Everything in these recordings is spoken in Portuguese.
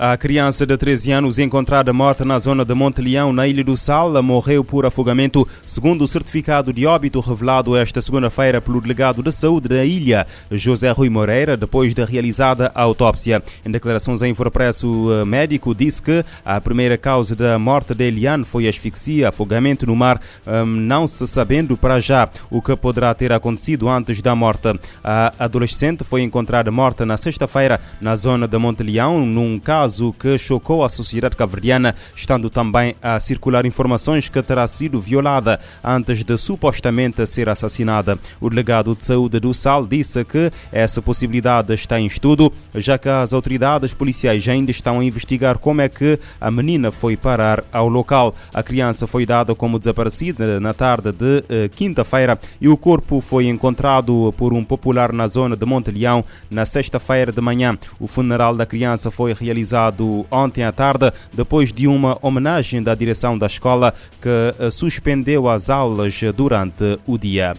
A criança de 13 anos encontrada morta na zona de Monte Leão, na Ilha do Sal, morreu por afogamento, segundo o certificado de óbito revelado esta segunda-feira pelo delegado de saúde da ilha, José Rui Moreira, depois de realizada a autópsia. Em declarações em Infopresso, o médico disse que a primeira causa da morte de Eliane foi asfixia, afogamento no mar, hum, não se sabendo para já o que poderá ter acontecido antes da morte. A adolescente foi encontrada morta na sexta-feira na zona de Monte Leão, num caso caso que chocou a sociedade cabo-verdiana, estando também a circular informações que terá sido violada antes de supostamente ser assassinada. O delegado de saúde do SAL disse que essa possibilidade está em estudo, já que as autoridades policiais ainda estão a investigar como é que a menina foi parar ao local. A criança foi dada como desaparecida na tarde de eh, quinta-feira e o corpo foi encontrado por um popular na zona de Monte Leão na sexta-feira de manhã. O funeral da criança foi realizado realizado ontem à tarde, depois de uma homenagem da direção da escola que eh, suspendeu as aulas durante o dia.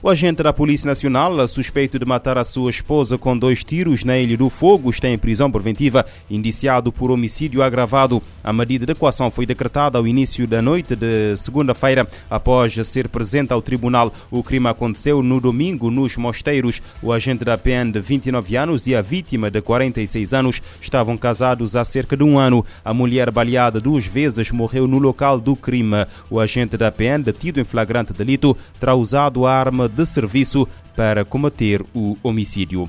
O agente da Polícia Nacional, suspeito de matar a sua esposa com dois tiros na Ilha do Fogo, está em prisão preventiva, indiciado por homicídio agravado. A medida de equação foi decretada ao início da noite de segunda-feira, após ser presente ao tribunal. O crime aconteceu no domingo nos Mosteiros. O agente da PN de 29 anos e a vítima de 46 anos estavam casados há cerca de um ano. A mulher baleada duas vezes morreu no local do crime. O agente da PN, detido em flagrante delito, terá usado a arma de serviço para combater o homicídio.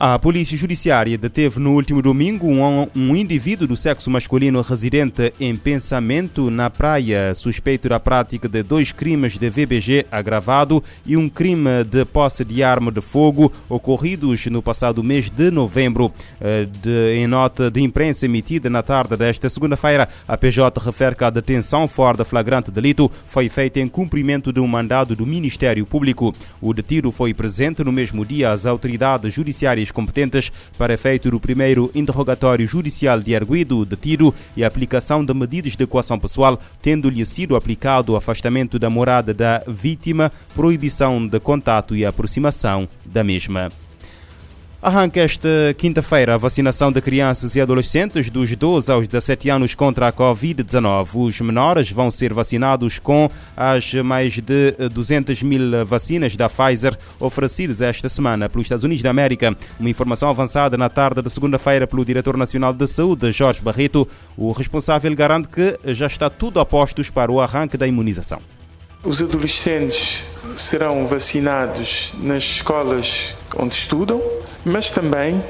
A Polícia Judiciária deteve no último domingo um, indivíduo do sexo masculino residente em pensamento na praia, suspeito da prática de dois crimes de VBG agravado e um crime de posse de arma de fogo ocorridos no passado mês de novembro. Eh, de, em nota de imprensa emitida na tarde desta segunda-feira, a PJ refere que a detenção fora de flagrante delito foi feita em cumprimento de um mandado do Ministério Público. O detido foi presente no mesmo dia às autoridades judiciárias competentes para efeito do primeiro interrogatório judicial de arguido, detido e aplicação de medidas de equação pessoal, tendo-lhe sido aplicado o afastamento da morada da vítima, proibição de contato e aproximação da mesma. Arranca esta quinta-feira a vacinação de crianças e adolescentes dos 12 aos 17 anos contra a Covid-19. Os menores vão ser vacinados com as mais de 200 mil vacinas da Pfizer oferecidas esta semana pelos Estados Unidos da América. Uma informação avançada na tarde de segunda-feira pelo Diretor Nacional de Saúde, Jorge Barreto. O responsável garante que já está tudo a postos para o arranque da imunização. Os adolescentes serão vacinados nas escolas onde estudam, mas também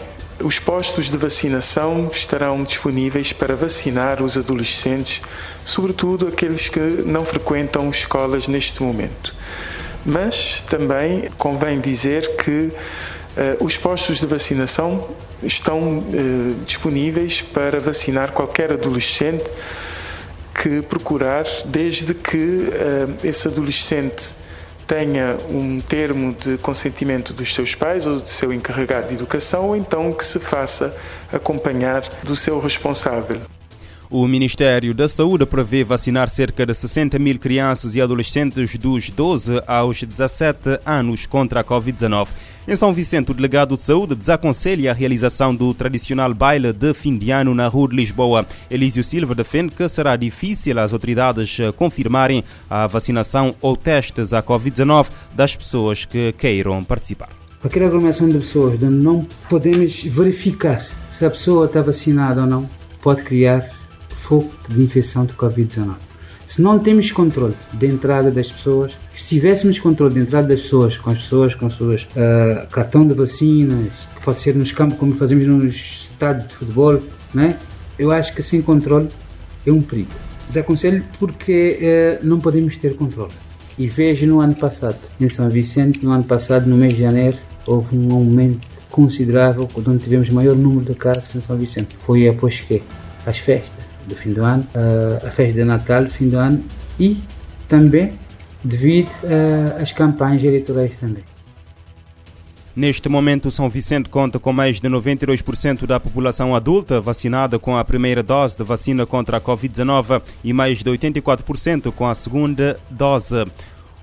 os postos de vacinação estarão disponíveis para vacinar os adolescentes, sobretudo aqueles que não frequentam escolas neste momento. Mas também convém dizer que uh, os postos de vacinação estão uh, disponíveis para vacinar qualquer adolescente que procurar, desde que uh, esse adolescente tenha um termo de consentimento dos seus pais ou do seu encarregado de educação, ou então que se faça acompanhar do seu responsável. O Ministério da Saúde prevê vacinar cerca de 60 mil crianças e adolescentes dos 12 aos 17 anos contra a Covid-19. Em São Vicente, o delegado de saúde desaconselha a realização do tradicional baile de fim de ano na Rua de Lisboa. Elísio Silva defende que será difícil as autoridades confirmarem a vacinação ou testes à Covid-19 das pessoas que queiram participar. Qualquer aglomeração de pessoas não podemos verificar se a pessoa está vacinada ou não, pode criar foco de infecção de Covid-19. Se não temos controle da entrada das pessoas, se tivéssemos controle da entrada das pessoas, com as pessoas com suas uh, cartão de vacinas, que pode ser nos campos como fazemos nos estádios de futebol, né? eu acho que sem controle é um perigo. Desaconselho porque uh, não podemos ter controle. E vejo no ano passado, em São Vicente, no ano passado, no mês de janeiro, houve um aumento considerável, onde tivemos maior número de casos em São Vicente. Foi após que? As festas do fim do ano, a festa de Natal do fim do ano e também devido às campanhas eleitorais também. Neste momento, São Vicente conta com mais de 92% da população adulta vacinada com a primeira dose de vacina contra a Covid-19 e mais de 84% com a segunda dose.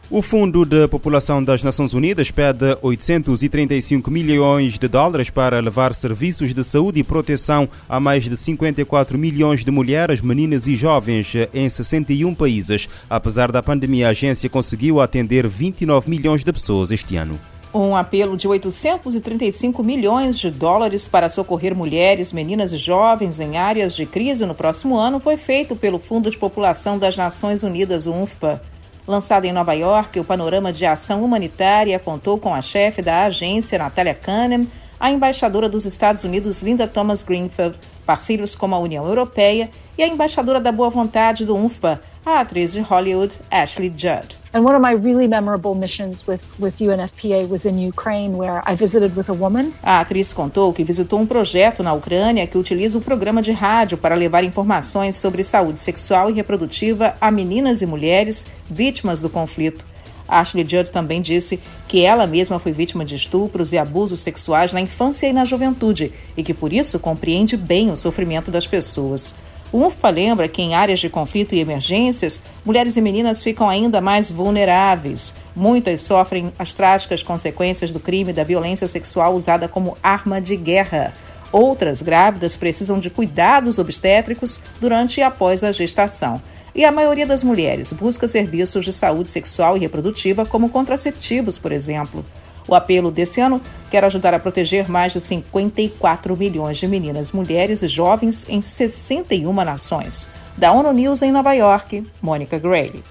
O Fundo de População das Nações Unidas pede 835 milhões de dólares para levar serviços de saúde e proteção a mais de 54 milhões de mulheres, meninas e jovens em 61 países. Apesar da pandemia, a agência conseguiu atender 29 milhões de pessoas este ano. Um apelo de 835 milhões de dólares para socorrer mulheres, meninas e jovens em áreas de crise no próximo ano foi feito pelo Fundo de População das Nações Unidas, UNFPA. Lançado em Nova York, o Panorama de Ação Humanitária contou com a chefe da agência, Natália Kahneman, a embaixadora dos Estados Unidos, Linda Thomas Greenfield, parceiros como a União Europeia e a embaixadora da boa vontade do UNFPA, a atriz de Hollywood Ashley Judd. And one of my really memorable missions with, with UNFPA was in Ukraine, where I visited with a woman. A atriz contou que visitou um projeto na Ucrânia que utiliza um programa de rádio para levar informações sobre saúde sexual e reprodutiva a meninas e mulheres vítimas do conflito. Ashley Judd também disse que ela mesma foi vítima de estupros e abusos sexuais na infância e na juventude e que por isso compreende bem o sofrimento das pessoas. O UNFPA lembra que em áreas de conflito e emergências, mulheres e meninas ficam ainda mais vulneráveis. Muitas sofrem as trágicas consequências do crime da violência sexual usada como arma de guerra. Outras grávidas precisam de cuidados obstétricos durante e após a gestação. E a maioria das mulheres busca serviços de saúde sexual e reprodutiva, como contraceptivos, por exemplo. O apelo desse ano quer ajudar a proteger mais de 54 milhões de meninas, mulheres e jovens em 61 nações. Da ONU News em Nova York, Mônica Gray.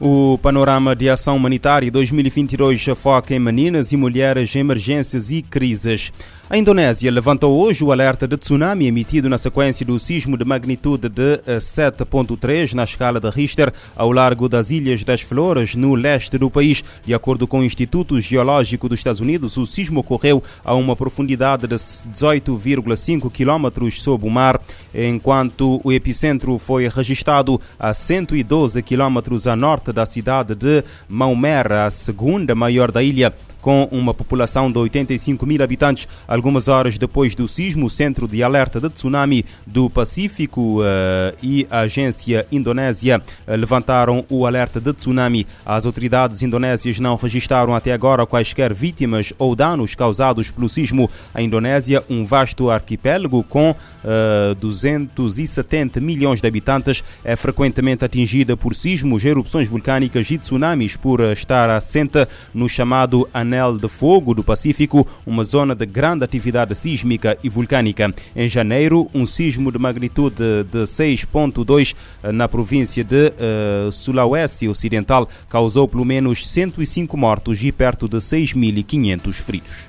O Panorama de Ação Humanitária 2022 foca em meninas e mulheres em emergências e crises. A Indonésia levantou hoje o alerta de tsunami emitido na sequência do sismo de magnitude de 7.3 eh, na escala de Richter ao largo das Ilhas das Flores, no leste do país. De acordo com o Instituto Geológico dos Estados Unidos, o sismo ocorreu a uma profundidade de 18,5 km sob o mar, enquanto o epicentro foi registrado a 112 km a norte da cidade de Maumere, a segunda maior da ilha com uma população de 85 mil habitantes. Algumas horas depois do sismo, o Centro de Alerta de Tsunami do Pacífico uh, e a agência indonésia uh, levantaram o alerta de tsunami. As autoridades indonésias não registraram até agora quaisquer vítimas ou danos causados pelo sismo. A Indonésia, um vasto arquipélago com uh, eh, 270 milhões de habitantes, é frequentemente atingida por sismos, erupções vulcânicas e tsunamis por estar assente no chamado anel Anel de Fogo do Pacífico, uma zona de grande atividade sísmica e vulcânica. Em janeiro, um sismo de magnitude de 6.2 eh, na província de uh, Sulawesi Ocidental causou pelo menos 105 mortos e perto de 6.500 feridos.